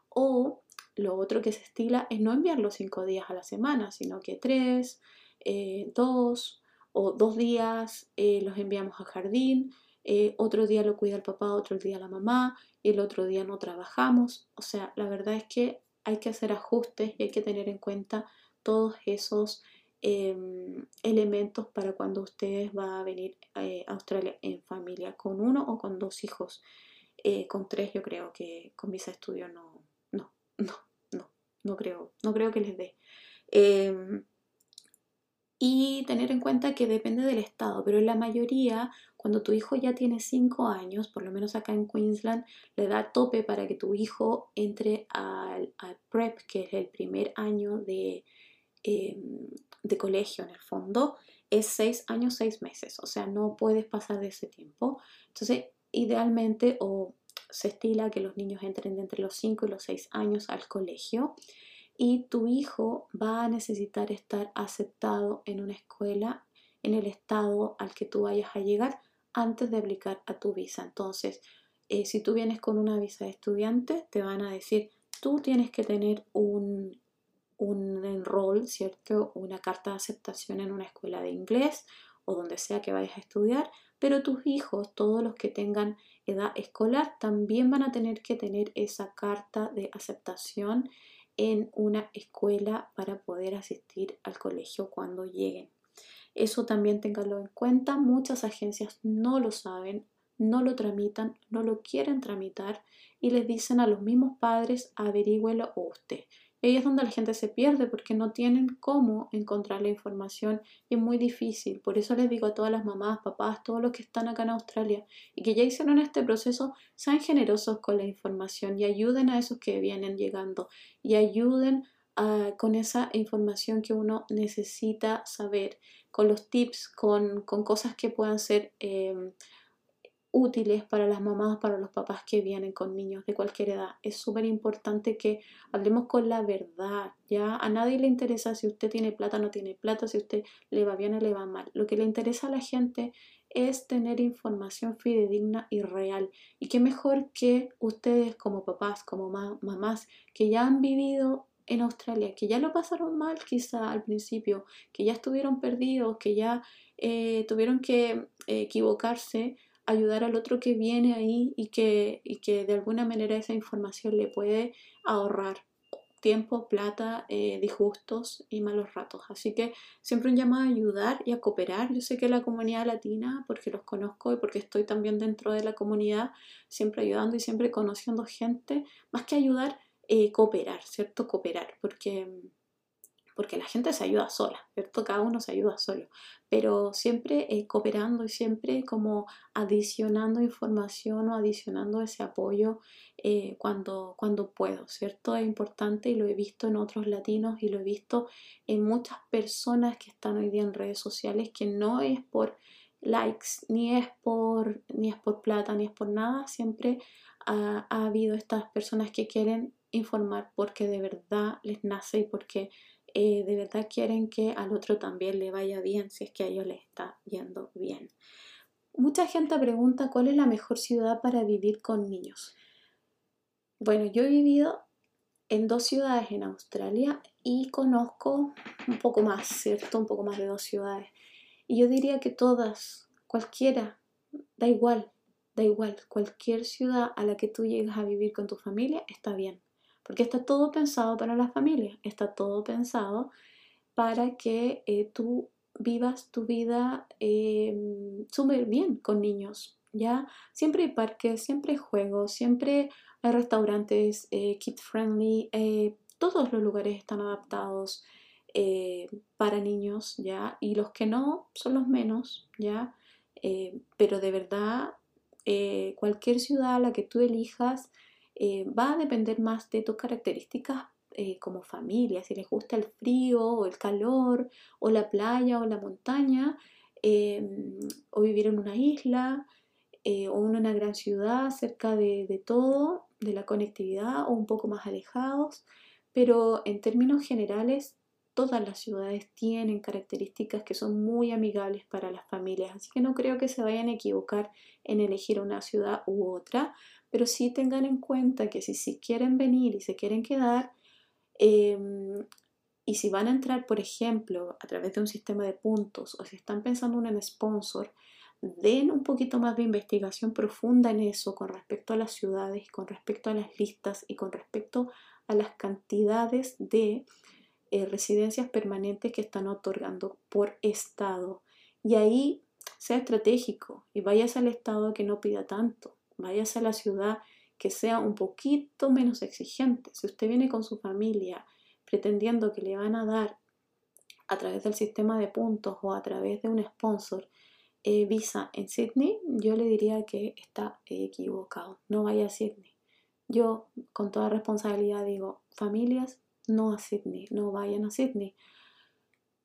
O lo otro que se estila es no enviarlos cinco días a la semana, sino que tres, eh, dos o dos días eh, los enviamos al jardín, eh, otro día lo cuida el papá, otro día la mamá y el otro día no trabajamos. O sea, la verdad es que hay que hacer ajustes y hay que tener en cuenta todos esos em, elementos para cuando ustedes van a venir a Australia en familia, con uno o con dos hijos. con tres yo creo que con visa estudio no, no, no, no, creo, no creo que les dé. Em, y tener en cuenta que depende del estado, pero en la mayoría, cuando tu hijo ya tiene 5 años, por lo menos acá en Queensland, le da tope para que tu hijo entre al, PrEP, que es el primer año de, em, de colegio en el fondo, es 6 años, 6 meses, o sea, no puedes pasar de ese tiempo. Entonces, idealmente o se estila que los niños entren de entre los 5 y los 6 años al colegio y tu hijo va a necesitar estar aceptado en una escuela en el estado al que tú vayas a llegar antes de aplicar a tu visa. Entonces, eh, si tú vienes con una visa de estudiante, te van a decir, tú tienes que tener un, un enroll, ¿cierto? Una carta de aceptación en una escuela de inglés o donde sea que vayas a estudiar, pero tus hijos, todos los que tengan edad escolar, también van a tener que tener esa carta de aceptación en una escuela para poder asistir al colegio cuando lleguen. Eso también ténganlo en cuenta. Muchas agencias no lo saben, no lo tramitan, no lo quieren tramitar y les dicen a los mismos padres averigüelo usted. Ahí es donde la gente se pierde porque no tienen cómo encontrar la información y es muy difícil. Por eso les digo a todas las mamás, papás, todos los que están acá en Australia y que ya hicieron este proceso, sean generosos con la información y ayuden a esos que vienen llegando y ayuden con esa información que uno necesita saber, con los tips, con, cosas que puedan ser em, útiles para las mamás, para los papás que vienen con niños de cualquier edad. Es súper importante que hablemos con la verdad, ¿ya? A nadie le interesa si usted tiene plata o no tiene plata, si usted le va bien o le va mal. Lo que le interesa a la gente es tener información fidedigna y real. Y qué mejor que ustedes como papás, como mamás, que ya han vivido en Australia, que ya lo pasaron mal quizá al principio, que ya estuvieron perdidos, que ya eh, tuvieron que equivocarse, ayudar al otro que viene ahí y que, y que de alguna manera esa información le puede ahorrar tiempo, plata, eh, disgustos y malos ratos. Así que siempre un llamado a ayudar y a cooperar. Yo sé que la comunidad latina, porque los conozco y porque estoy también dentro de la comunidad, siempre ayudando y siempre conociendo gente, más que ayudar, eh, cooperar, ¿cierto? Cooperar, porque porque la gente se ayuda sola, ¿cierto? Cada uno se ayuda solo, pero siempre eh, cooperando y siempre como adicionando información o adicionando ese apoyo eh, cuando, cuando puedo, ¿cierto? Es importante y lo he visto en otros latinos y lo he visto en muchas personas que están hoy día en redes sociales que no es por likes, ni es por, ni es por plata, ni es por nada, siempre ha, ha habido estas personas que quieren informar porque de verdad les nace y porque eh, de verdad quieren que al otro también le vaya bien si es que a ellos les está yendo bien. Mucha gente pregunta cuál es la mejor ciudad para vivir con niños. Bueno, yo he vivido en dos ciudades en Australia y conozco un poco más, ¿cierto? Un poco más de dos ciudades. Y yo diría que todas, cualquiera, da igual, da igual, cualquier ciudad a la que tú llegas a vivir con tu familia está bien porque está todo pensado para la familia, está todo pensado para que eh, tú vivas tu vida eh, súper bien con niños, ¿ya? Siempre hay parques, siempre hay juegos, siempre hay restaurantes eh, kid friendly, eh, todos los lugares están adaptados para niños, ¿ya? Y los que no son los menos, ¿ya? pero de verdad, cualquier ciudad la que tú elijas, eh, va a depender más de tus características eh, como familia, si les gusta el frío o el calor o la playa o la montaña em, o vivir en una isla eh, o en una gran ciudad cerca de, de todo, de la conectividad o un poco más alejados, pero en términos generales todas las ciudades tienen características que son muy amigables para las familias, así que no creo que se vayan a equivocar en elegir una ciudad u otra, pero sí tengan en cuenta que si, si quieren venir y se quieren quedar, em, y si van a entrar, por ejemplo, a través de un sistema de puntos o si están pensando en un sponsor, den un poquito más de investigación profunda en eso con respecto a las ciudades, con respecto a las listas y con respecto a las cantidades de eh, residencias permanentes que están otorgando por estado. Y ahí sea estratégico y vayas al estado que no pida tanto váyase a la ciudad que sea un poquito menos exigente. Si usted viene con su familia pretendiendo que le van a dar a través del sistema de puntos o a través de un sponsor eh, visa en Sydney, yo le diría que está equivocado. No vaya a Sydney. Yo, con toda responsabilidad, digo, familias, no a Sydney, no vayan a Sydney.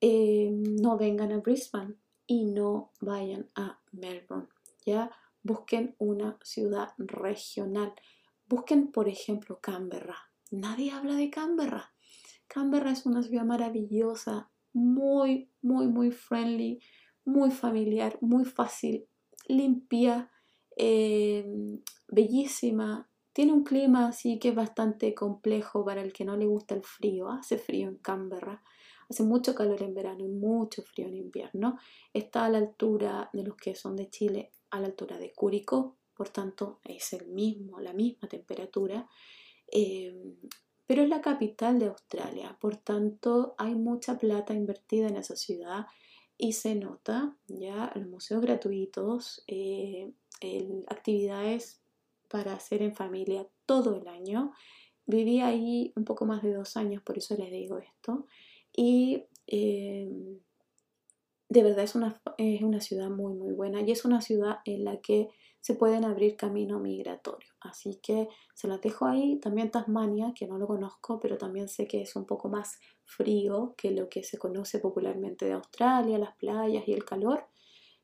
Eh, no vengan a Brisbane y no vayan a Melbourne. ¿ya? Busquen una ciudad regional. Busquen, por ejemplo, Canberra. Nadie habla de Canberra. Canberra es una ciudad maravillosa, muy, muy, muy friendly, muy familiar, muy fácil, limpia, eh, bellísima. Tiene un clima así que es bastante complejo para el que no le gusta el frío. Hace frío en Canberra. hace mucho calor en verano y mucho frío en invierno. Está a la altura de los que son de Chile, a la altura de Curicó, por tanto es el mismo, la misma temperatura. Em, pero es la capital de Australia, por tanto hay mucha plata invertida en esa ciudad y se nota ya los museos gratuitos, eh, actividades para hacer en familia todo el año. Viví ahí un poco más de dos años, por eso les digo esto. Y em, de verdad es una, es una ciudad muy, muy buena y es una ciudad en la que se pueden abrir camino migratorio. Así que se las dejo ahí. También Tasmania, que no lo conozco, pero también sé que es un poco más frío que lo que se conoce popularmente de Australia, las playas y el calor.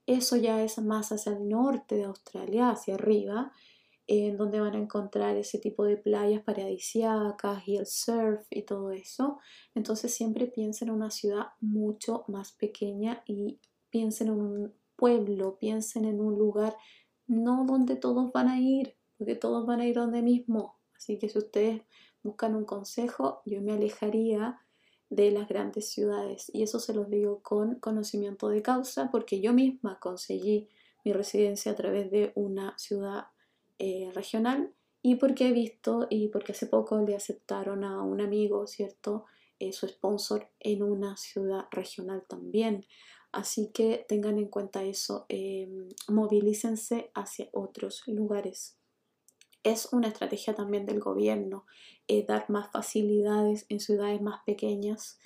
Eso ya es más hacia el norte de Australia, hacia arriba, en donde van a encontrar ese tipo de playas paradisíacas y el surf y todo eso. Entonces siempre piensen en una ciudad mucho más pequeña y piensen en un pueblo, piensen en un lugar no donde todos van a ir, porque todos van a ir donde mismo. Así que si ustedes buscan un consejo, yo me alejaría de las grandes ciudades y eso se los digo con conocimiento de causa porque yo misma conseguí mi residencia a través de una ciudad eh, regional y porque he visto y porque hace poco le aceptaron a un amigo, ¿cierto? Eh, su sponsor en una ciudad regional también. Así que tengan en cuenta eso, em, movilícense hacia otros lugares. Es una estrategia también del gobierno eh, dar más facilidades en ciudades más pequeñas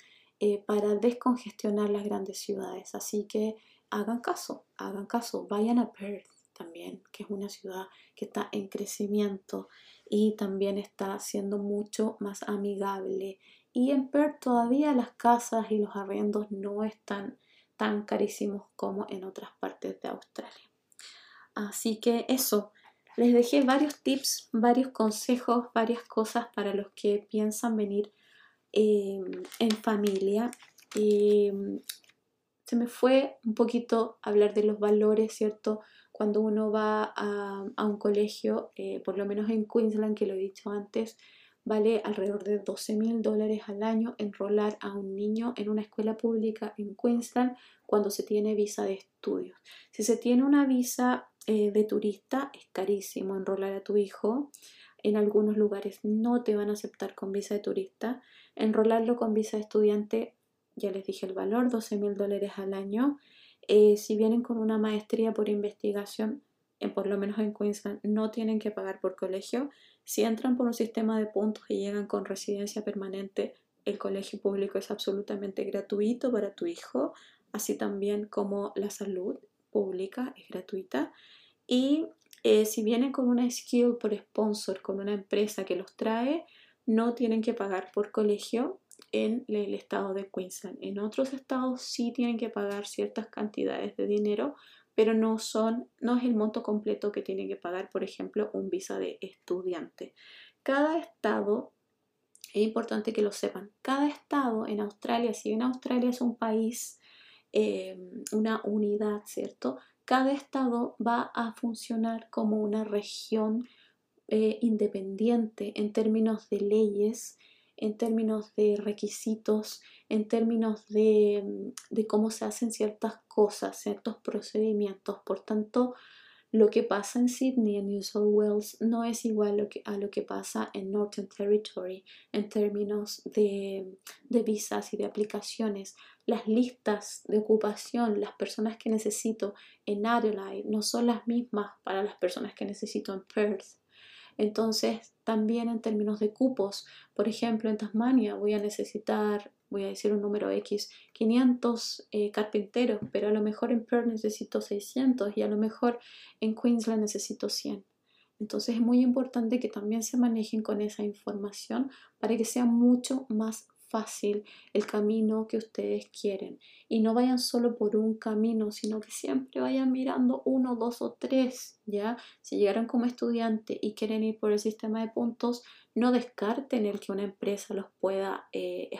para descongestionar las grandes ciudades. Así que hagan caso, hagan caso, vayan a Perth, también, que es una ciudad que está en crecimiento y también está siendo mucho más amigable. Y en Perth todavía las casas y los arrendos no están tan carísimos como en otras partes de Australia. Así que eso, les dejé varios tips, varios consejos, varias cosas para los que piensan venir em, en familia. Em, se me fue un poquito hablar de los valores, ¿cierto? Cuando uno va a, un colegio, eh, por lo menos en Queensland, que lo he dicho antes, vale alrededor de 12 mil dólares al año enrolar a un niño en una escuela pública en Queensland cuando se tiene visa de estudios. Si se tiene una visa eh, de turista, es carísimo enrolar a tu hijo. En algunos lugares no te van a aceptar con visa de turista. Enrolarlo con visa de estudiante, ya les dije el valor, 12 mil dólares al año. Eh, si vienen con una maestría por investigación, en, por lo menos en Queensland, no tienen que pagar por colegio. Si entran por un sistema de puntos y llegan con residencia permanente, el colegio público es absolutamente gratuito para tu hijo, así también como la salud pública es gratuita. Y eh, si vienen con una skill por sponsor, con una empresa que los trae, no tienen que pagar por colegio en el estado de Queensland. En otros estados sí tienen que pagar ciertas cantidades de dinero, pero no son, no es el monto completo que tienen que pagar, por ejemplo, un visa de estudiante. Cada estado, es importante que lo sepan, cada estado en Australia, si bien Australia es un país, eh, una unidad, ¿cierto? Cada estado va a funcionar como una región eh, independiente en términos de leyes en términos de requisitos, en términos de, mm, de, cómo se hacen ciertas cosas, ciertos procedimientos. Por tanto, lo que pasa en Sydney, en New South Wales, no es igual a lo que pasa en Northern Territory en términos de, de visas y de aplicaciones. Las listas de ocupación, las personas que necesito en Adelaide, no son las mismas para las personas que necesito en Perth. Entonces, también en términos de cupos, por ejemplo, en Tasmania voy a necesitar, voy a decir un número X, 500 eh, carpinteros, pero a lo mejor en Perth necesito 600 y a lo mejor en Queensland necesito 100. Entonces es muy importante que también se manejen con esa información para que sea mucho más fácil el camino que ustedes quieren y no vayan solo por un camino, sino que siempre vayan mirando uno, dos o tres, ¿ya? Si llegaron como estudiante y quieren ir por el sistema de puntos, no descarten el que una empresa los pueda eh.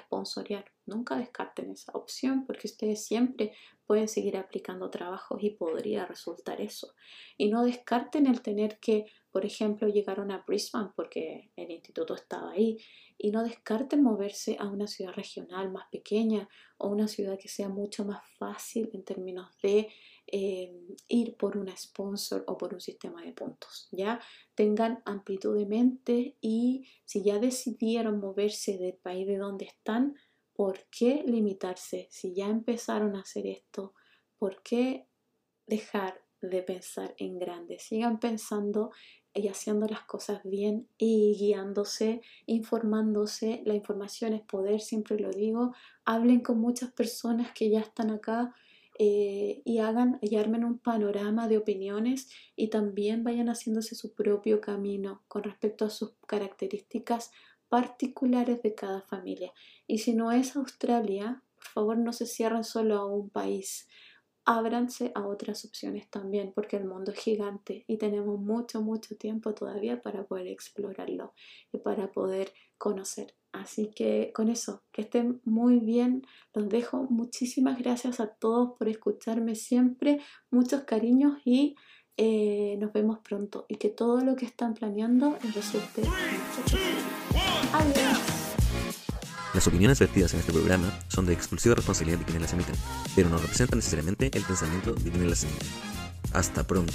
Nunca descarten esa opción porque ustedes siempre pueden seguir aplicando trabajos y podría resultar eso. Y no descarten el tener que por ejemplo, llegaron a Brisbane porque el instituto estaba ahí y no descarten moverse a una ciudad regional más pequeña o una ciudad que sea mucho más fácil en términos de eh, ir por una sponsor o por un sistema de puntos. Ya tengan amplitud de mente y si ya decidieron moverse del país de donde están, ¿por qué limitarse? Si ya empezaron a hacer esto, ¿por qué dejar de pensar en grande? Sigan pensando y haciendo las cosas bien y guiándose, informándose. La información es poder, siempre lo digo. Hablen con muchas personas que ya están acá eh, y hagan y armen un panorama de opiniones y también vayan haciéndose su propio camino con respecto a sus características particulares de cada familia. Y si no es Australia, por favor no se cierren solo a un país ábranse a otras opciones también, porque el mundo es gigante y tenemos mucho, mucho tiempo todavía para poder explorarlo y para poder conocer. Así que con eso, que estén muy bien, los dejo. Muchísimas gracias a todos por escucharme siempre, muchos cariños y eh, nos vemos pronto y que todo lo que están planeando resulte. Las opiniones vertidas en este programa son de exclusiva responsabilidad de quienes las emiten, pero no representan necesariamente el pensamiento de quienes las emiten. Hasta pronto.